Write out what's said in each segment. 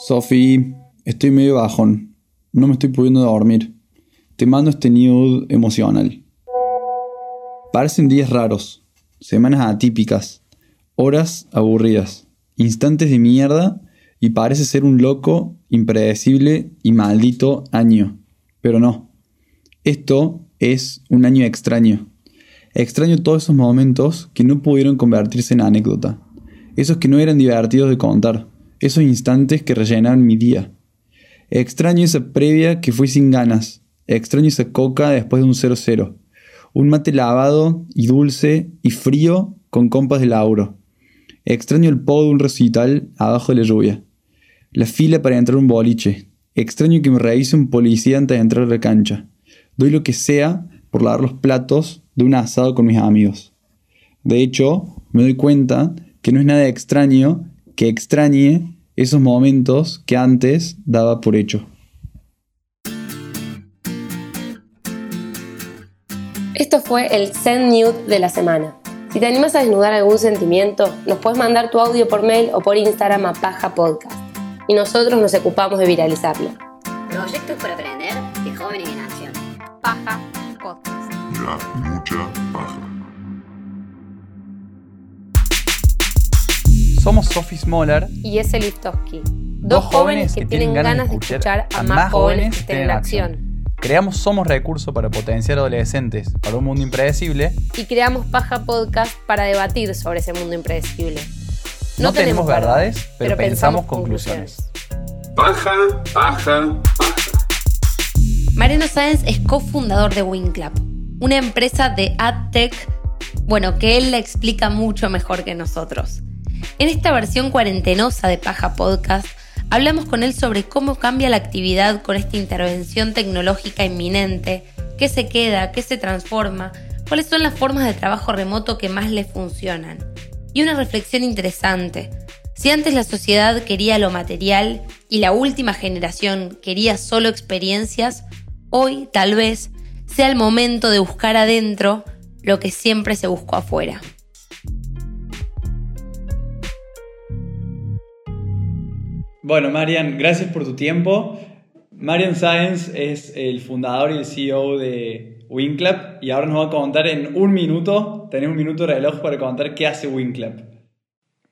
Sofi, estoy medio bajón. No me estoy pudiendo dormir. Te mando este nude emocional. Parecen días raros, semanas atípicas, horas aburridas, instantes de mierda y parece ser un loco, impredecible y maldito año. Pero no. Esto es un año extraño. Extraño todos esos momentos que no pudieron convertirse en anécdota. Esos que no eran divertidos de contar. Esos instantes que rellenaban mi día. Extraño esa previa que fui sin ganas. Extraño esa coca después de un 0-0. Un mate lavado y dulce y frío con compas de lauro. Extraño el podo de un recital abajo de la lluvia. La fila para entrar a un boliche. Extraño que me revise un policía antes de entrar a la cancha. Doy lo que sea por lavar los platos de un asado con mis amigos. De hecho, me doy cuenta que no es nada extraño que extrañe esos momentos que antes daba por hecho. Esto fue el Send Nude de la semana. Si te animas a desnudar algún sentimiento, nos puedes mandar tu audio por mail o por Instagram a Paja Podcast. Y nosotros nos ocupamos de viralizarlo. Proyectos para aprender de jóvenes en acción. Paja Podcast. Somos Sophie Smoller, Y ese Liftoski. Dos jóvenes que tienen ganas de escuchar a más jóvenes que estén en acción. Creamos Somos Recurso para potenciar adolescentes para un mundo impredecible. Y creamos Paja Podcast para debatir sobre ese mundo impredecible. No, tenemos verdades, pero, pensamos conclusiones. Paja, paja, paja. Mariano Sáenz es cofundador de WinClap, una empresa de AdTech, bueno, que él la explica mucho mejor que nosotros. En esta versión cuarentenosa de Paja Podcast, hablamos con él sobre cómo cambia la actividad con esta intervención tecnológica inminente, qué se queda, qué se transforma, cuáles son las formas de trabajo remoto que más le funcionan. Y una reflexión interesante. Si antes la sociedad quería lo material y la última generación quería solo experiencias, hoy tal vez sea el momento de buscar adentro lo que siempre se buscó afuera. Bueno, Marian, gracias por tu tiempo. Marian Sáenz es el fundador y el CEO de WinClap y ahora nos va a contar en un minuto, tenés un minuto de reloj para contar qué hace WinClap.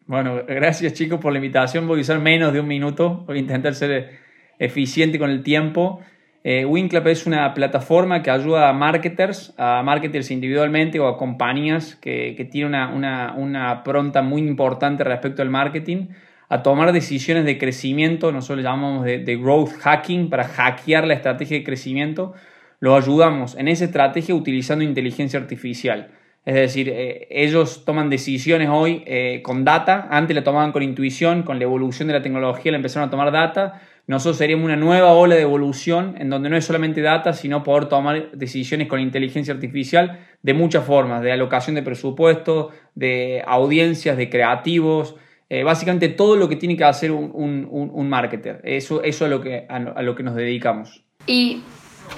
Bueno, gracias chicos por la invitación. Voy a usar menos de un minuto. Voy a intentar ser eficiente con el tiempo. Eh, WinClap es una plataforma que ayuda a marketers, a marketers individualmente o a compañías que, que tienen una, una, una pronta muy importante respecto al marketing a tomar decisiones de crecimiento, nosotros le llamamos de, growth hacking, para hackear la estrategia de crecimiento, lo ayudamos en esa estrategia utilizando inteligencia artificial. Es decir, eh, ellos toman decisiones hoy eh, con data, antes la tomaban con intuición, con la evolución de la tecnología la empezaron a tomar data, nosotros seríamos una nueva ola de evolución en donde no es solamente data, sino poder tomar decisiones con inteligencia artificial de muchas formas, de alocación de presupuesto, de audiencias, de creativos, eh, básicamente todo lo que tiene que hacer un, un, un marketer. Eso, eso es lo que, a, lo que nos dedicamos. Y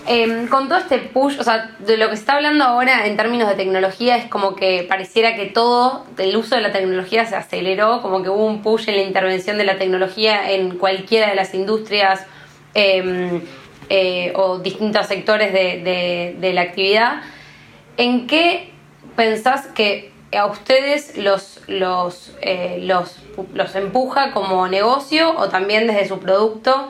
eh, con todo este push, o sea, de lo que se está hablando ahora en términos de tecnología es como que pareciera que todo el uso de la tecnología se aceleró, como que hubo un push en la intervención de la tecnología en cualquiera de las industrias eh, eh, o distintos sectores de, de, de la actividad. ¿En qué pensás que a ustedes los, los, eh, los, los empuja como negocio o también desde su producto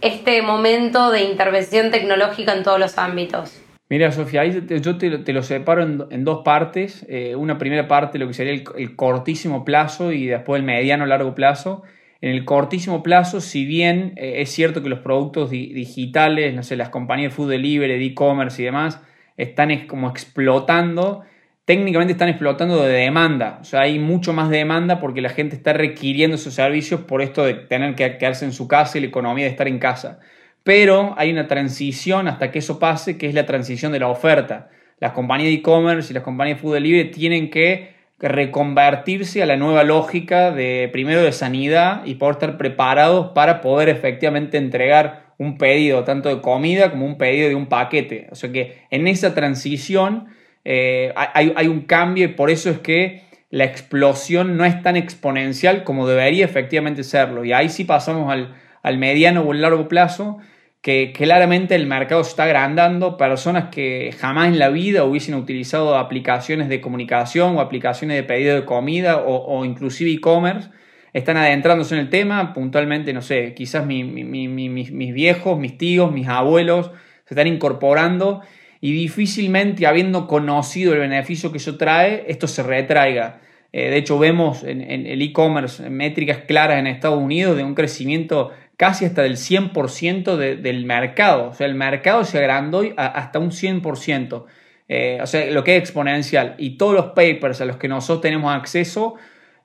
este momento de intervención tecnológica en todos los ámbitos? Mira, Sofía, yo te, lo separo en, en dos partes. Eh, una primera parte, lo que sería el, cortísimo plazo y después el mediano largo plazo. En el cortísimo plazo, si bien eh, es cierto que los productos di digitales, no sé, las compañías de food delivery, de e-commerce y demás, están es, como explotando, técnicamente están explotando de demanda. O sea, hay mucho más demanda porque la gente está requiriendo esos servicios por esto de tener que quedarse en su casa y la economía de estar en casa. Pero hay una transición hasta que eso pase, que es la transición de la oferta. Las compañías de e-commerce y las compañías de food delivery tienen que reconvertirse a la nueva lógica de primero de sanidad y poder estar preparados para poder efectivamente entregar un pedido tanto de comida como un pedido de un paquete. O sea que en esa transición eh, hay, un cambio y por eso es que la explosión no es tan exponencial como debería efectivamente serlo. Y ahí sí pasamos al, mediano o el largo plazo, que claramente el mercado se está agrandando, personas que jamás en la vida hubiesen utilizado aplicaciones de comunicación o aplicaciones de pedido de comida o, o inclusive e-commerce, están adentrándose en el tema, puntualmente, no sé, quizás mi- mi- mi- mi- mis, mis viejos, mis tíos, mis abuelos se están incorporando y difícilmente habiendo conocido el beneficio que eso trae, esto se retraiga. Eh, de hecho, vemos en, el e-commerce métricas claras en Estados Unidos de un crecimiento casi hasta del 100% de- del mercado. O sea, el mercado se agrandó hasta un 100%. Eh, o sea, lo que es exponencial. Y todos los papers a los que nosotros tenemos acceso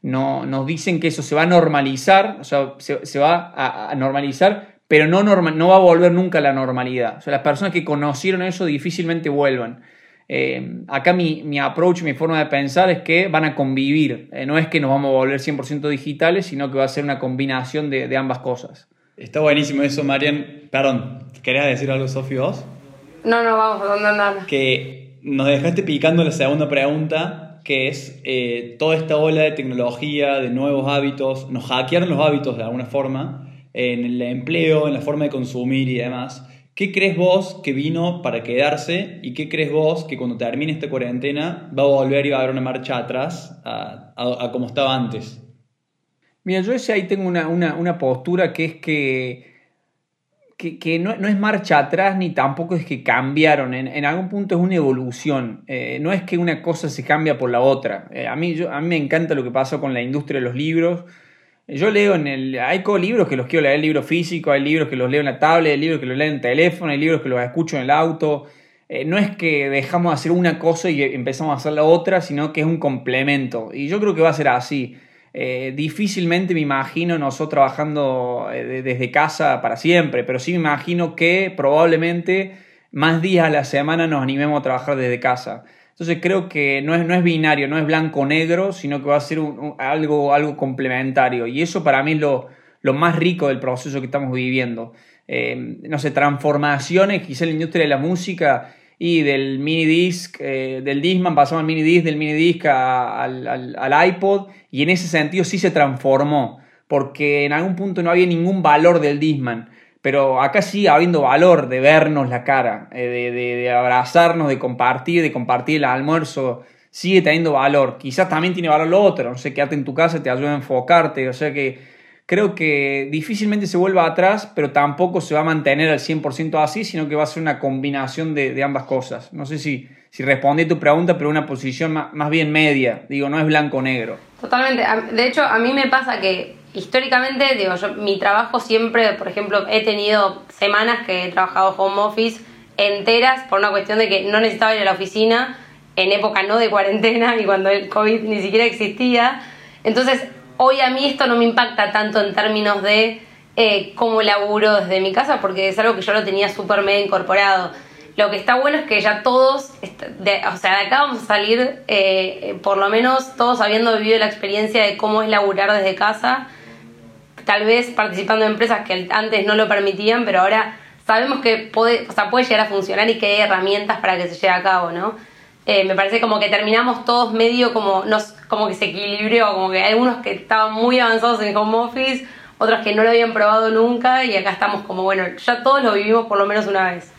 no, nos dicen que eso se va a normalizar, o sea, se, va a normalizar, pero no, norma- no va a volver nunca a la normalidad. O sea, las personas que conocieron eso difícilmente vuelvan. Eh, acá mi, mi approach, mi forma de pensar es que van a convivir. Eh, no es que nos vamos a volver 100% digitales, sino que va a ser una combinación de, de ambas cosas. Está buenísimo eso, Marian. Perdón, ¿querías decir algo, Sofi, vos? No, no, vamos, no, no, no. que nos dejaste picando la segunda pregunta, que es eh, toda esta ola de tecnología, de nuevos hábitos, nos hackearon los hábitos de alguna forma, en el empleo, en la forma de consumir y demás. ¿Qué crees vos que vino para quedarse y qué crees vos que cuando termine esta cuarentena va a volver y va a haber una marcha atrás a, a- como estaba antes? Mira, yo ese ahí tengo una, una- una postura que es que, que, que no, no es marcha atrás ni tampoco es que cambiaron. En, en algún punto es una evolución. Eh, no es que una cosa se cambia por la otra. Eh, a, mí, yo, a mí me encanta lo que pasó con la industria de los libros. Yo leo en el. Hay libros que los quiero leer, libros físicos, hay libros que los leo en la tablet, hay libros que los leo en el teléfono, hay libros que los escucho en el auto. Eh, no es que dejamos de hacer una cosa y empezamos a hacer la otra, sino que es un complemento. Y yo creo que va a ser así. Eh, difícilmente me imagino nosotros trabajando eh, de- desde casa para siempre, pero sí me imagino que probablemente más días a la semana nos animemos a trabajar desde casa. Entonces creo que no es, no es binario, no es blanco o negro, sino que va a ser un- un- algo, algo complementario. Y eso para mí es lo, lo más rico del proceso que estamos viviendo. Eh, no sé, transformaciones, quizá en la industria de la música y del mini disc, eh, del Discman pasamos al mini disc, del mini disc al, al- al iPod, y en ese sentido sí se transformó, porque en algún punto no había ningún valor del Discman. Pero acá sigue habiendo valor de vernos la cara, eh, de, de- abrazarnos, de compartir, de compartir el almuerzo. Sigue teniendo valor. Quizás también tiene valor lo otro. No sé, quedarte en tu casa te ayuda a enfocarte. O sea que creo que difícilmente se vuelva atrás, pero tampoco se va a mantener al 100% así, sino que va a ser una combinación de, ambas cosas. No sé si, si respondí a tu pregunta, pero una posición más, más bien media. Digo, no es blanco o negro. Totalmente. De hecho, a mí me pasa que históricamente, digo, yo mi trabajo siempre, por ejemplo, he tenido semanas que he trabajado home office enteras por una cuestión de que no necesitaba ir a la oficina en época no de cuarentena y cuando el COVID ni siquiera existía. Entonces, hoy a mí esto no me impacta tanto en términos de eh, cómo laburo desde mi casa, porque es algo que yo lo tenía súper medio incorporado. Lo que está bueno es que ya todos, o sea, de acá vamos a salir, eh, por lo menos todos habiendo vivido la experiencia de cómo es laburar desde casa, tal vez participando en empresas que antes no lo permitían, pero ahora sabemos que puede, o sea, puede llegar a funcionar y que hay herramientas para que se lleve a cabo, ¿no? Eh, me parece como que terminamos todos medio como, nos, como que se equilibró, como que hay algunos que estaban muy avanzados en home office, otros que no lo habían probado nunca y acá estamos como, bueno, ya todos lo vivimos por lo menos una vez.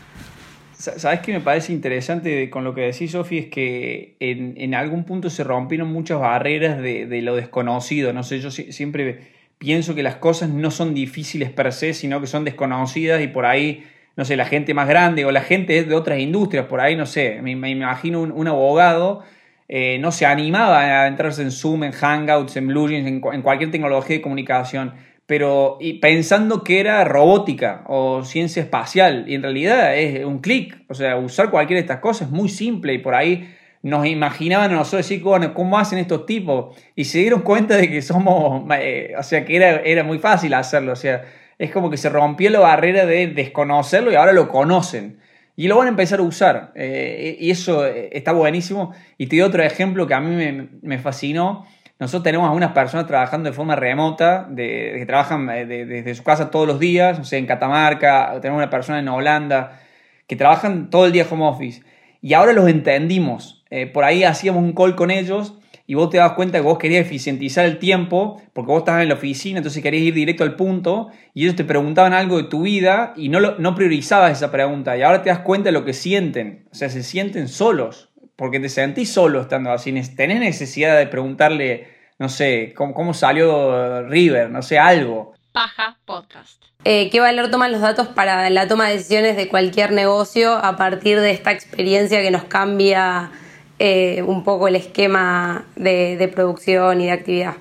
Sa- ¿Sabes qué me parece interesante con lo que decís, Sofi? Es que en, algún punto se rompieron muchas barreras de, lo desconocido. No sé, yo si- siempre pienso que las cosas no son difíciles per se, sino que son desconocidas y por ahí, no sé, la gente más grande o la gente de otras industrias, por ahí, no sé, me, imagino un, un abogado. eh, no se animaba a entrarse en Zoom, en Hangouts, en BlueJeans, en cualquier tecnología de comunicación pero y pensando que era robótica o ciencia espacial, y en realidad es un clic, o sea, usar cualquiera de estas cosas es muy simple y por ahí nos imaginaban a nosotros decir, bueno, ¿cómo hacen estos tipos? Y se dieron cuenta de que somos, eh, o sea, que era, era muy fácil hacerlo, o sea, es como que se rompió la barrera de desconocerlo y ahora lo conocen. Y lo van a empezar a usar. eh, y eso eh, está buenísimo. Y te doy otro ejemplo que a mí me, me fascinó. Nosotros tenemos a algunas personas trabajando de forma remota, de, que trabajan de- desde su casa todos los días, no sé, en Catamarca, tenemos una persona en Holanda, que trabajan todo el día home office. Y ahora los entendimos. Eh, por ahí hacíamos un call con ellos y vos te das cuenta que vos querías eficientizar el tiempo porque vos estabas en la oficina, entonces querías ir directo al punto y ellos te preguntaban algo de tu vida y no, lo, no priorizabas esa pregunta y ahora te das cuenta de lo que sienten, o sea, se sienten solos porque te sentís solo estando así, tenés necesidad de preguntarle, no sé, cómo, cómo salió River, no sé, algo. Paja Podcast. Eh, ¿Qué valor toman los datos para la toma de decisiones de cualquier negocio a partir de esta experiencia que nos cambia eh, un poco el esquema de, producción y de actividad?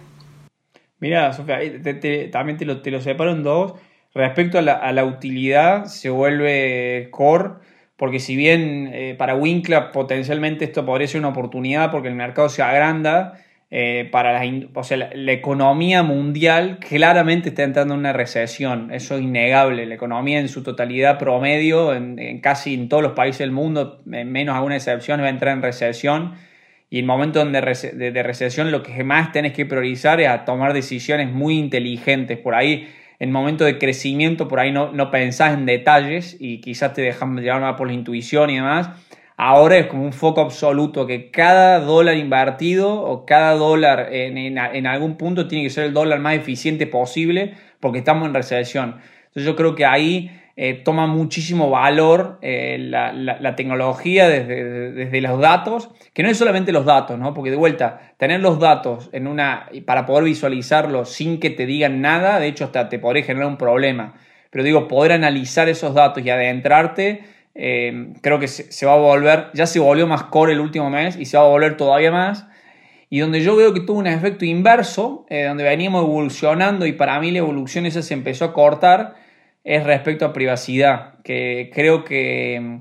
Mira, Sofía, también te lo, te lo separo en dos. Respecto a la, utilidad, se vuelve core, porque si bien eh, para Winkla potencialmente esto podría ser una oportunidad porque el mercado se agranda, eh, para las o sea, la, economía mundial claramente está entrando en una recesión, eso es innegable. La economía en su totalidad promedio, en, casi en todos los países del mundo, en menos alguna excepción, va a entrar en recesión. Y en momentos de, de- recesión lo que más tenés que priorizar es a tomar decisiones muy inteligentes. Por ahí, en momentos de crecimiento, por ahí no, no pensás en detalles y quizás te dejan llevar por la intuición y demás. Ahora es como un foco absoluto que cada dólar invertido o cada dólar en, en- algún punto tiene que ser el dólar más eficiente posible porque estamos en recesión. Entonces yo creo que ahí eh, toma muchísimo valor eh, la, la- la tecnología desde, desde los datos, que no es solamente los datos, ¿no? porque de vuelta, tener los datos en una, para poder visualizarlos sin que te digan nada, de hecho hasta te podría generar un problema. Pero digo, poder analizar esos datos y adentrarte, eh, creo que se, va a volver, ya se volvió más core el último mes y se va a volver todavía más. Y donde yo veo que tuvo un efecto inverso, eh, donde veníamos evolucionando y para mí la evolución esa se empezó a cortar, es respecto a privacidad, que creo que mm,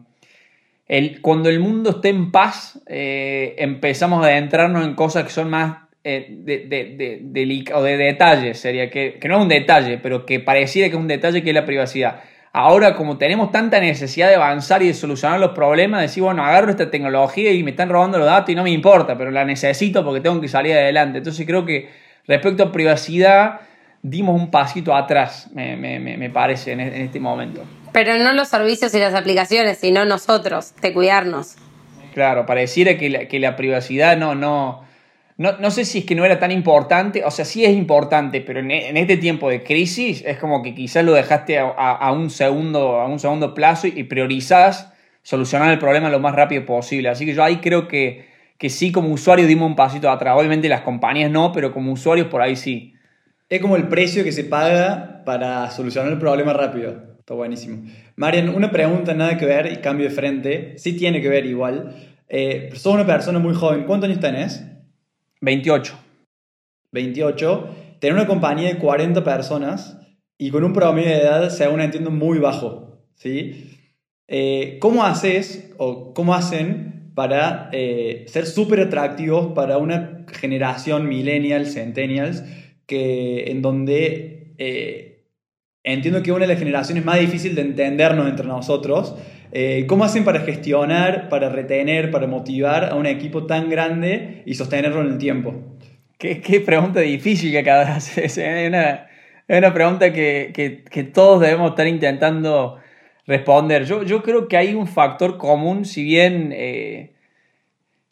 el, cuando el mundo esté en paz, eh, empezamos a adentrarnos en cosas que son más de, de, de, delica- o de detalles, sería que, que no es un detalle, pero que pareciera que es un detalle que es la privacidad. Ahora, como tenemos tanta necesidad de avanzar y de solucionar los problemas, decir, bueno, agarro esta tecnología y me están robando los datos y no me importa, pero la necesito porque tengo que salir adelante. Entonces creo que respecto a privacidad, dimos un pasito atrás, me, me- me- parece, en, en este momento. Pero no los servicios y las aplicaciones, sino nosotros, de cuidarnos. Claro, pareciera que la, que la privacidad no, no, no, no sé si es que no era tan importante, o sea, sí es importante, pero en, en este tiempo de crisis es como que quizás lo dejaste a, a- un, segundo, a un segundo plazo y priorizás solucionar el problema lo más rápido posible. Así que yo ahí creo que, que sí, como usuario dimos un pasito atrás. Obviamente las compañías no, pero como usuarios por ahí sí. Es como el precio que se paga para solucionar el problema rápido. Está buenísimo. Marian, una pregunta nada que ver y cambio de frente. Sí tiene que ver igual. Eh, sos una persona muy joven. ¿Cuántos años tenés? 28. 28. Tener una compañía de 40 personas y con un promedio de edad, según entiendo, muy bajo. ¿sí? Eh, ¿Cómo haces o cómo hacen para eh, ser súper atractivos para una generación millennials, centennials, que, en donde eh, entiendo que una de las generaciones más difíciles de entendernos entre nosotros? Eh, ¿Cómo hacen para gestionar, para retener, para motivar a un equipo tan grande y sostenerlo en el tiempo? Qué, pregunta difícil que acabas de hacer. Es una, es una pregunta que, que- que todos debemos estar intentando responder. Yo, yo creo que hay un factor común, si bien, eh,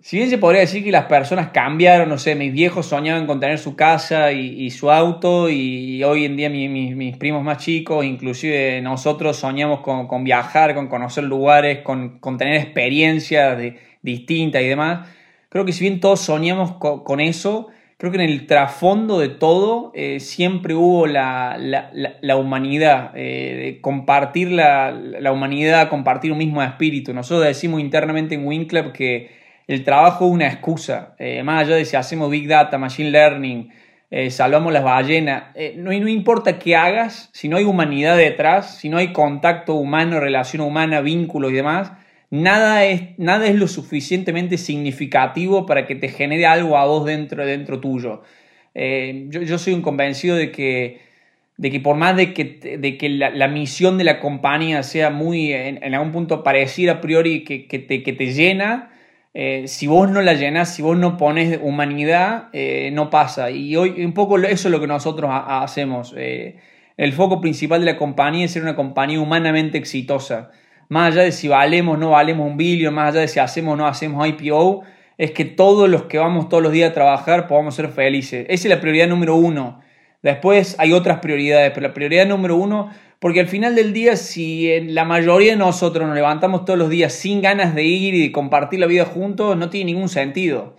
si bien se podría decir que las personas cambiaron, no sé, mis viejos soñaban con tener su casa y, su auto y hoy en día mi- mi- mis primos más chicos, inclusive nosotros soñamos con, con viajar, con conocer lugares, con, con tener experiencias de- distintas y demás. Creo que si bien todos soñamos co- con eso, creo que en el trasfondo de todo eh, siempre hubo la, la- la- humanidad, eh, compartir la, la humanidad, compartir un mismo espíritu. Nosotros decimos internamente en WinClub que el trabajo es una excusa, eh, más allá de si hacemos Big Data, Machine Learning, eh, salvamos las ballenas, eh, no, no importa qué hagas, si no hay humanidad detrás, si no hay contacto humano, relación humana, vínculos y demás, nada es, nada es lo suficientemente significativo para que te genere algo a vos dentro, dentro tuyo. Yo, yo soy un convencido de que, de que por más de que, de que la, misión de la compañía sea muy, en, en algún punto pareciera a priori que, que te, que te llena, eh, si vos no la llenas, si vos no pones humanidad, eh, no pasa. Y hoy un poco eso es lo que nosotros ha- ha- hacemos. Eh, el foco principal de la compañía es ser una compañía humanamente exitosa. Más allá de si valemos o no valemos un billón, más allá de si hacemos o no hacemos IPO, es que todos los que vamos todos los días a trabajar podamos ser felices. Esa es la prioridad número uno. Después hay otras prioridades, pero la prioridad número uno, porque al final del día, si la mayoría de nosotros nos levantamos todos los días sin ganas de ir y de compartir la vida juntos, no tiene ningún sentido.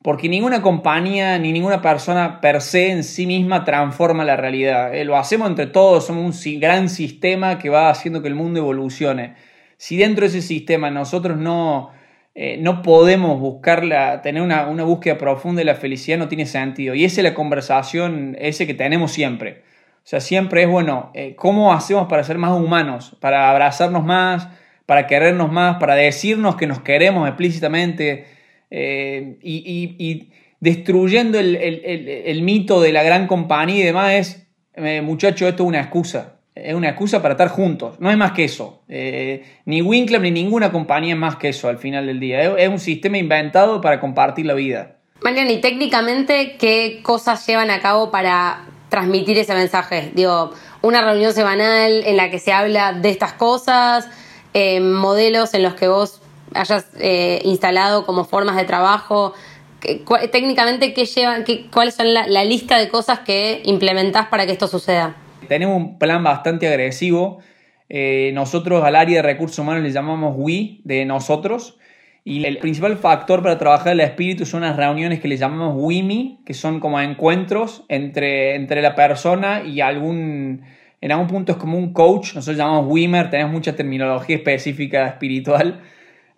Porque ninguna compañía ni ninguna persona per se en sí misma transforma la realidad. Eh, lo hacemos entre todos, somos un gran sistema que va haciendo que el mundo evolucione. Si dentro de ese sistema nosotros no, eh, no podemos buscarla, tener una, una búsqueda profunda de la felicidad, no tiene sentido. Y esa es la conversación, ese que tenemos siempre. O sea, siempre es, bueno, eh, ¿cómo hacemos para ser más humanos? Para abrazarnos más, para querernos más, para decirnos que nos queremos explícitamente eh, y, destruyendo el, mito de la gran compañía y demás es, eh, muchacho, esto es una excusa. Es una excusa para estar juntos. No es más que eso. Ni Winkler ni ninguna compañía es más que eso al final del día. Es, un sistema inventado para compartir la vida. Marian, y técnicamente, ¿qué cosas llevan a cabo para transmitir ese mensaje? Digo, una reunión semanal en la que se habla de estas cosas, eh, modelos en los que vos hayas eh, instalado como formas de trabajo. ¿Qué- cua- técnicamente, ¿qué llevan, qué, ¿cuáles son la, lista de cosas que implementás para que esto suceda? Tenemos un plan bastante agresivo. Eh, nosotros al área de recursos humanos le llamamos WE, de nosotros. Y el principal factor para trabajar el espíritu son las reuniones que le llamamos WIMI, que son como encuentros entre, entre la persona y algún... En algún punto es como un coach, nosotros llamamos WIMER, tenemos mucha terminología específica espiritual,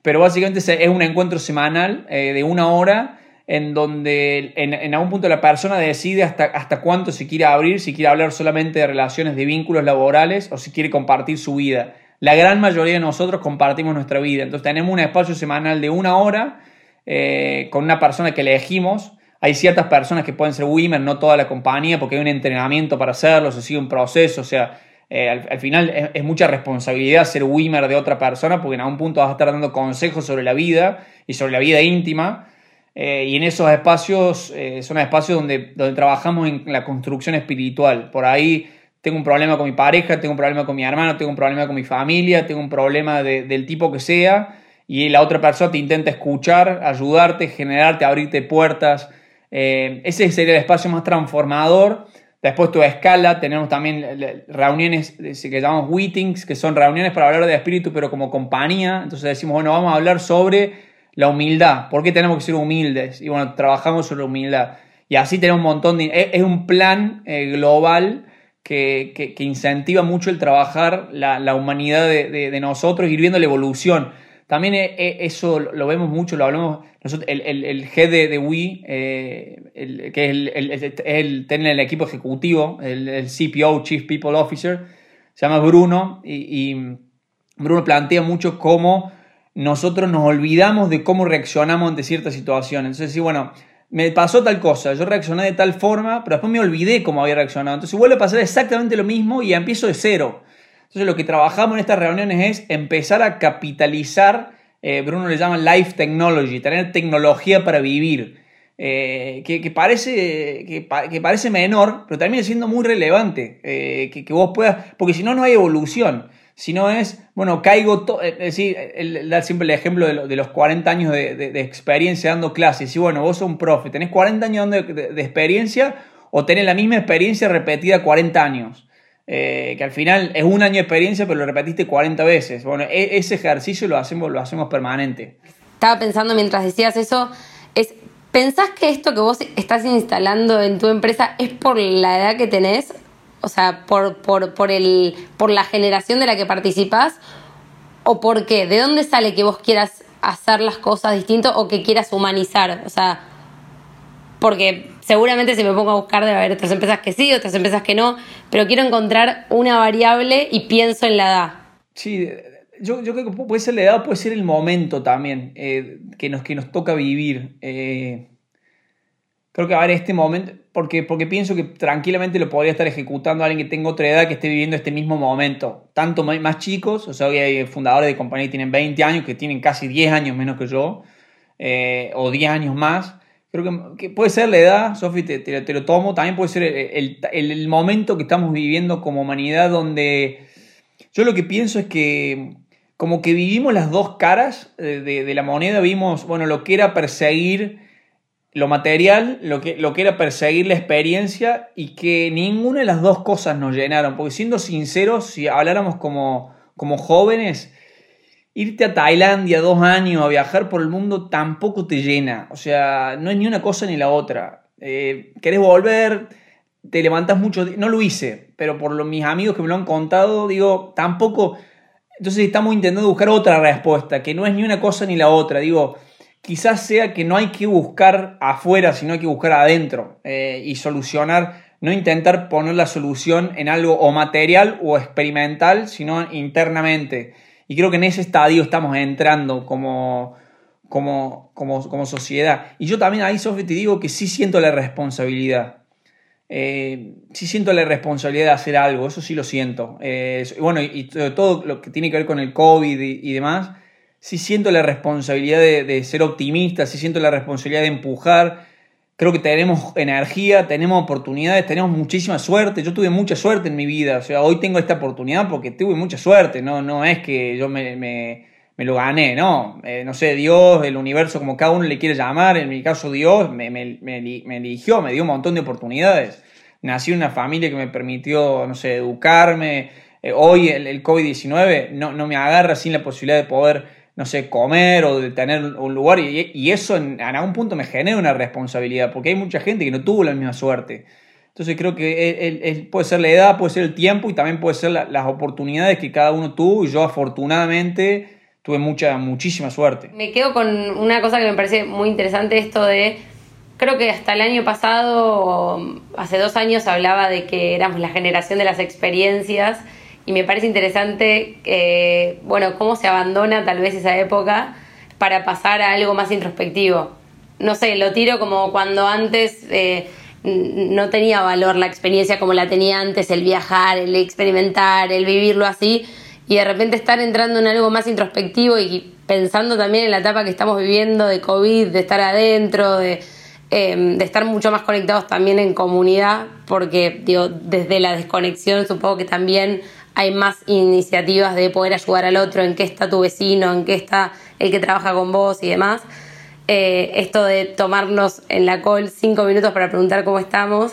pero básicamente es un encuentro semanal eh, de una hora en donde en, en, algún punto la persona decide hasta, hasta cuánto se quiere abrir, si quiere hablar solamente de relaciones de vínculos laborales o si quiere compartir su vida. La gran mayoría de nosotros compartimos nuestra vida, entonces tenemos un espacio semanal de una hora eh, con una persona que elegimos. Hay ciertas personas que pueden ser women, no toda la compañía, porque hay un entrenamiento para hacerlo, se sigue un proceso, o sea, eh, al, al, final es, mucha responsabilidad ser Wimmer de otra persona porque en algún punto vas a estar dando consejos sobre la vida y sobre la vida íntima. Eh, y en esos espacios son espacios donde, donde trabajamos en la construcción espiritual. Por ahí tengo un problema con mi pareja, tengo un problema con mi hermano, tengo un problema con mi familia, tengo un problema de, del tipo que sea. Y la otra persona te intenta escuchar, ayudarte, generarte, abrirte puertas. Eh, ese sería el espacio más transformador Después tu escala, tenemos también reuniones que llamamos meetings, que son reuniones para hablar de espíritu, pero como compañía. Entonces decimos, bueno, vamos a hablar sobre la humildad. ¿Por qué tenemos que ser humildes? Y bueno, trabajamos sobre humildad. Y así tenemos un montón de... Es un plan eh, global que, que, incentiva mucho el trabajar la, la humanidad de, de, de, nosotros, ir viendo la evolución. También eso lo vemos mucho, lo hablamos el, el, el de, Wii, eh, el, que es el, tener el equipo ejecutivo, el, CPO, Chief People Officer, se llama Bruno, y, y, Bruno plantea mucho cómo nosotros nos olvidamos de cómo reaccionamos ante ciertas situaciones. Entonces, sí, bueno, me pasó tal cosa, yo reaccioné de tal forma, pero después me olvidé cómo había reaccionado. Entonces vuelve a pasar exactamente lo mismo y empiezo de cero. Entonces lo que trabajamos en estas reuniones es empezar a capitalizar, eh, Bruno le llama life technology, tener tecnología para vivir, eh, que, que, parece, que, que, parece menor, pero termina siendo muy relevante, eh, que, que, vos puedas, porque si no, no hay evolución. Si no es, bueno, caigo, es decir, él da siempre el ejemplo de, lo, de los 40 años de, de, experiencia dando clases. Y bueno, vos sos un profe, tenés 40 años de, de experiencia o tenés la misma experiencia repetida 40 años. Eh, que al final es un año de experiencia, pero lo repetiste 40 veces. Bueno, e ese ejercicio lo hacemos, lo hacemos permanente. Estaba pensando mientras decías eso, es, ¿pensás que esto que vos estás instalando en tu empresa es por la edad que tenés? O sea, por, por, por, el, por la generación de la que participás, o por qué? ¿De dónde sale que vos quieras hacer las cosas distintas o que quieras humanizar? O sea, porque seguramente si me pongo a buscar debe haber otras empresas que sí, otras empresas que no, pero quiero encontrar una variable y pienso en la edad. Sí, yo, yo creo que puede ser la edad, puede ser el momento también eh, que, nos, que nos toca vivir. Eh, creo que ahora este momento, porque, porque pienso que tranquilamente lo podría estar ejecutando alguien que tenga otra edad que esté viviendo este mismo momento. Tanto más chicos, o sea, hoy hay fundadores de compañías que tienen 20 años, que tienen casi 10 años menos que yo, eh, o 10 años más. Creo que, puede ser la edad, Sofi, te, te, lo tomo. También puede ser el, el, momento que estamos viviendo como humanidad, donde yo lo que pienso es que como que vivimos las dos caras de, de- de la moneda, vimos, bueno, lo que era perseguir lo material, lo que, lo que era perseguir la experiencia y que ninguna de las dos cosas nos llenaron, porque siendo sinceros, si habláramos como, como jóvenes, irte a Tailandia dos años a viajar por el mundo tampoco te llena. O sea, no es ni una cosa ni la otra. Eh, querés volver, te levantas mucho. No lo hice, pero por lo, mis amigos que me lo han contado, digo, tampoco. Entonces estamos intentando buscar otra respuesta, que no es ni una cosa ni la otra. Digo, quizás sea que no hay que buscar afuera, sino hay que buscar adentro eh, y solucionar, no intentar poner la solución en algo o material o experimental, sino internamente. Y creo que en ese estadio estamos entrando como, como, como, como sociedad. Y yo también ahí, Sofi, te digo que sí siento la responsabilidad. Eh, sí siento la responsabilidad de hacer algo, eso sí lo siento. Eh, bueno, y, y todo lo que tiene que ver con el COVID y demás, sí siento la responsabilidad de, ser optimista, sí siento la responsabilidad de empujar. Creo que tenemos energía, tenemos oportunidades, tenemos muchísima suerte. Yo tuve mucha suerte en mi vida. O sea, hoy tengo esta oportunidad porque tuve mucha suerte. No, no es que yo me, lo gané, no. Eh, no sé, Dios, el universo, como cada uno le quiere llamar. En mi caso, Dios me, me, eligió, me dio un montón de oportunidades. Nací en una familia que me permitió, no sé, educarme. Eh, hoy el, el COVID-19 no, no me agarra sin la posibilidad de poder no sé, comer o de tener un lugar y, eso en, algún punto me genera una responsabilidad porque hay mucha gente que no tuvo la misma suerte. Entonces creo que puede ser la edad, puede ser el tiempo y también puede ser la, las oportunidades que cada uno tuvo y yo afortunadamente tuve mucha, muchísima suerte. Me quedo con una cosa que me parece muy interesante, esto de, creo que hasta el año pasado, hace dos años, hablaba de que éramos la generación de las experiencias y me parece interesante, eh, bueno, cómo se abandona tal vez esa época para pasar a algo más introspectivo. No sé, lo tiro como cuando antes eh, no tenía valor la experiencia como la tenía antes, el viajar, el experimentar, el vivirlo así, y de repente estar entrando en algo más introspectivo y pensando también en la etapa que estamos viviendo de COVID, de estar adentro, de, eh, de estar mucho más conectados también en comunidad, porque digo, desde la desconexión supongo que también hay más iniciativas de poder ayudar al otro, en qué está tu vecino, en qué está el que trabaja con vos y demás. Eh, esto de tomarnos en la call cinco minutos para preguntar cómo estamos,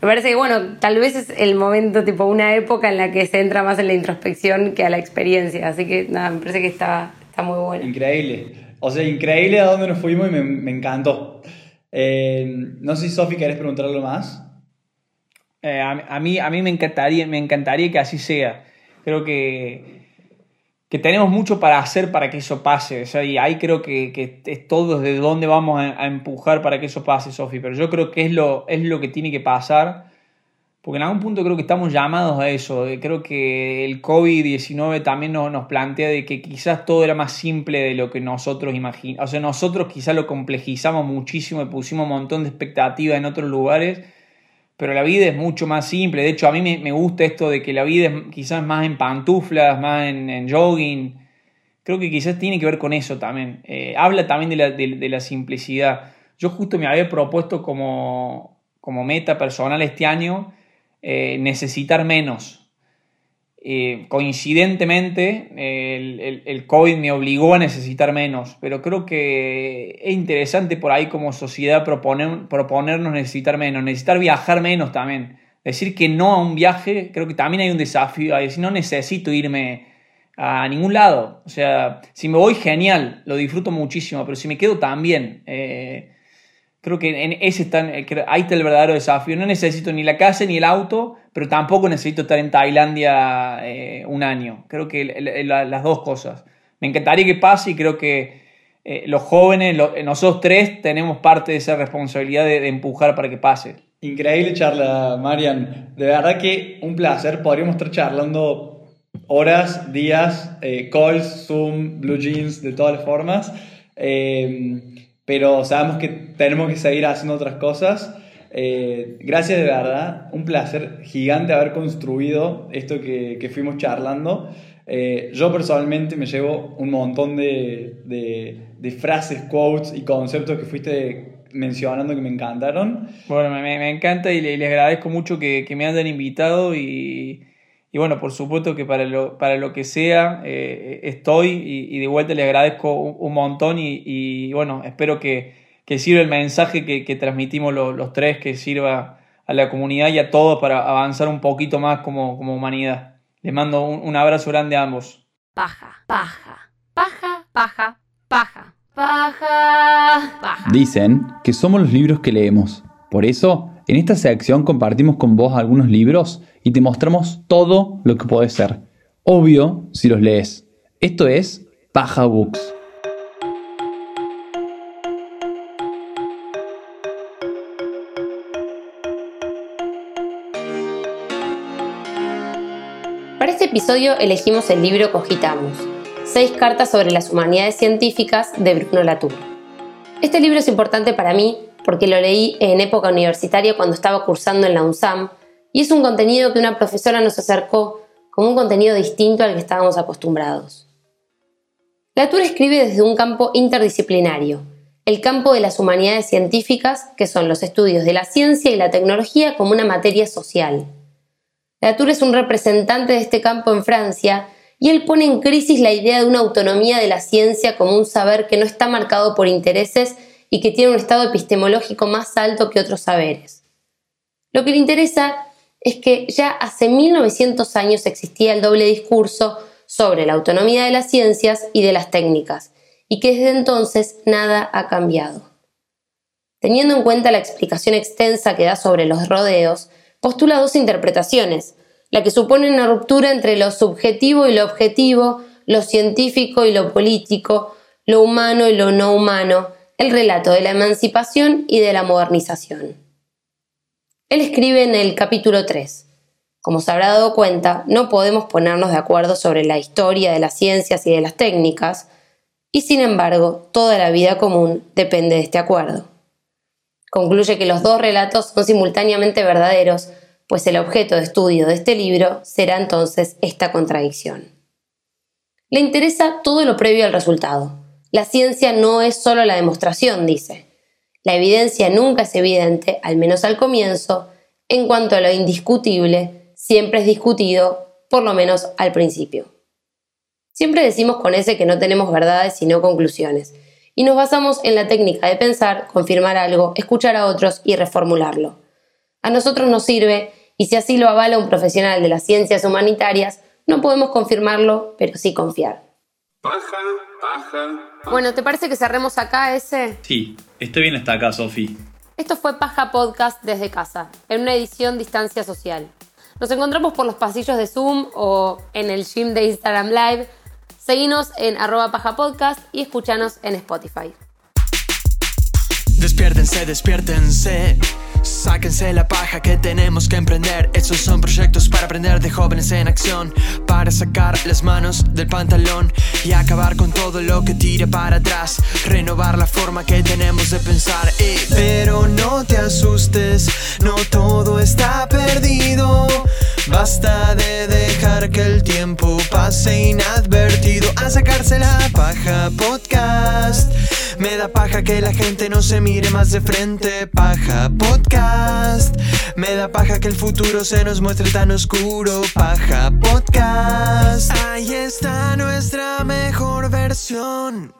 me parece que, bueno, tal vez es el momento, tipo una época en la que se entra más en la introspección que a la experiencia. Así que, nada, me parece que está, está muy bueno. Increíble. O sea, increíble a dónde nos fuimos y me, encantó. Eh, no sé si Sofi querés preguntar algo más. Eh, a, mí, a mí me, encantaría, me encantaría que así sea. Creo que, que tenemos mucho para hacer para que eso pase. O sea, y ahí creo que, que es todo desde dónde vamos a, a, empujar para que eso pase, Sofi. Pero yo creo que es lo, es lo que tiene que pasar. Porque en algún punto creo que estamos llamados a eso. Creo que el COVID-19 también nos, nos, plantea de que quizás todo era más simple de lo que nosotros imaginamos. O sea, nosotros quizás lo complejizamos muchísimo y pusimos un montón de expectativas en otros lugares pero la vida es mucho más simple. De hecho, a mí me, gusta esto de que la vida es quizás más en pantuflas, más en, jogging. Creo que quizás tiene que ver con eso también. Eh, habla también de la, de la, simplicidad. Yo justo me había propuesto como, como meta personal este año eh, necesitar menos. Eh, coincidentemente, el, COVID me obligó a necesitar menos, pero creo que es interesante por ahí como sociedad proponer, proponernos necesitar menos, necesitar viajar menos también. Decir que no a un viaje, creo que también hay un desafío, decir no necesito irme a ningún lado. O sea, si me voy, genial, lo disfruto muchísimo, pero si me quedo también. Eh, Creo que en ese está, ahí está el verdadero desafío. No necesito ni la casa ni el auto, pero tampoco necesito estar en Tailandia eh, un año. Creo que la, las dos cosas. Me encantaría que pase y creo que eh, los jóvenes, nosotros tres, tenemos parte de esa responsabilidad de, empujar para que pase. Increíble charla, Marian. De verdad que un placer. Podríamos estar charlando horas, días, eh, calls, Zoom, Blue Jeans, de todas las formas pero sabemos que tenemos que seguir haciendo otras cosas. Eh, gracias de verdad, un placer gigante haber construido esto que, que fuimos charlando. Eh, yo personalmente me llevo un montón de, de, frases, quotes y conceptos que fuiste mencionando que me encantaron. Bueno, me, me encanta y, le, les agradezco mucho que, que, me hayan invitado y, Y bueno, por supuesto que para lo, para lo que sea eh, estoy y, y, de vuelta le agradezco un, un montón y, y, bueno, espero que, que sirva el mensaje que, que transmitimos los, los, tres, que sirva a la comunidad y a todos para avanzar un poquito más como, como humanidad. Les mando un, un abrazo grande a ambos. Paja, paja, paja, paja, paja, paja, paja. Dicen que somos los libros que leemos. Por eso, en esta sección compartimos con vos algunos libros y te mostramos todo lo que puede ser. Obvio si los lees. Esto es Paja Books. Para este episodio elegimos el libro Cogitamos, seis cartas sobre las humanidades científicas de Bruno Latour. Este libro es importante para mí porque lo leí en época universitaria cuando estaba cursando en la UNSAM y es un contenido que una profesora nos acercó como un contenido distinto al que estábamos acostumbrados. Latour escribe desde un campo interdisciplinario, el campo de las humanidades científicas, que son los estudios de la ciencia y la tecnología como una materia social. Latour es un representante de este campo en Francia y él pone en crisis la idea de una autonomía de la ciencia como un saber que no está marcado por intereses y que tiene un estado epistemológico más alto que otros saberes. Lo que le interesa es que ya hace 1900 años existía el doble discurso sobre la autonomía de las ciencias y de las técnicas, y que desde entonces nada ha cambiado. Teniendo en cuenta la explicación extensa que da sobre los rodeos, postula dos interpretaciones, la que supone una ruptura entre lo subjetivo y lo objetivo, lo científico y lo político, lo humano y lo no humano, el relato de la emancipación y de la modernización. Él escribe en el capítulo 3. Como se habrá dado cuenta, no podemos ponernos de acuerdo sobre la historia de las ciencias y de las técnicas, y sin embargo, toda la vida común depende de este acuerdo. Concluye que los dos relatos son simultáneamente verdaderos, pues el objeto de estudio de este libro será entonces esta contradicción. Le interesa todo lo previo al resultado. La ciencia no es solo la demostración, dice. La evidencia nunca es evidente, al menos al comienzo, en cuanto a lo indiscutible, siempre es discutido, por lo menos al principio. Siempre decimos con ese que no tenemos verdades sino conclusiones, y nos basamos en la técnica de pensar, confirmar algo, escuchar a otros y reformularlo. A nosotros nos sirve, y si así lo avala un profesional de las ciencias humanitarias, no podemos confirmarlo, pero sí confiar. Bueno, ¿te parece que cerremos acá ese? Sí, estoy bien hasta acá, Sofi. Esto fue Paja Podcast desde casa, en una edición distancia social. Nos encontramos por los pasillos de Zoom o en el gym de Instagram Live. Seguinos en arroba paja podcast y escúchanos en Spotify. Despiértense, despiértense. Sáquense la paja que tenemos que emprender. Estos son proyectos para aprender de jóvenes en acción. Para sacar las manos del pantalón y acabar con todo lo que tire para atrás. Renovar la forma que tenemos de pensar. Eh, pero no te asustes, no todo está perdido. Basta de dejar que el tiempo pase inadvertido. A sacarse la paja podcast. Me da paja que la gente no se mire más de frente. Paja podcast. Me da paja que el futuro se nos muestre tan oscuro. Paja podcast. Ahí está nuestra mejor versión.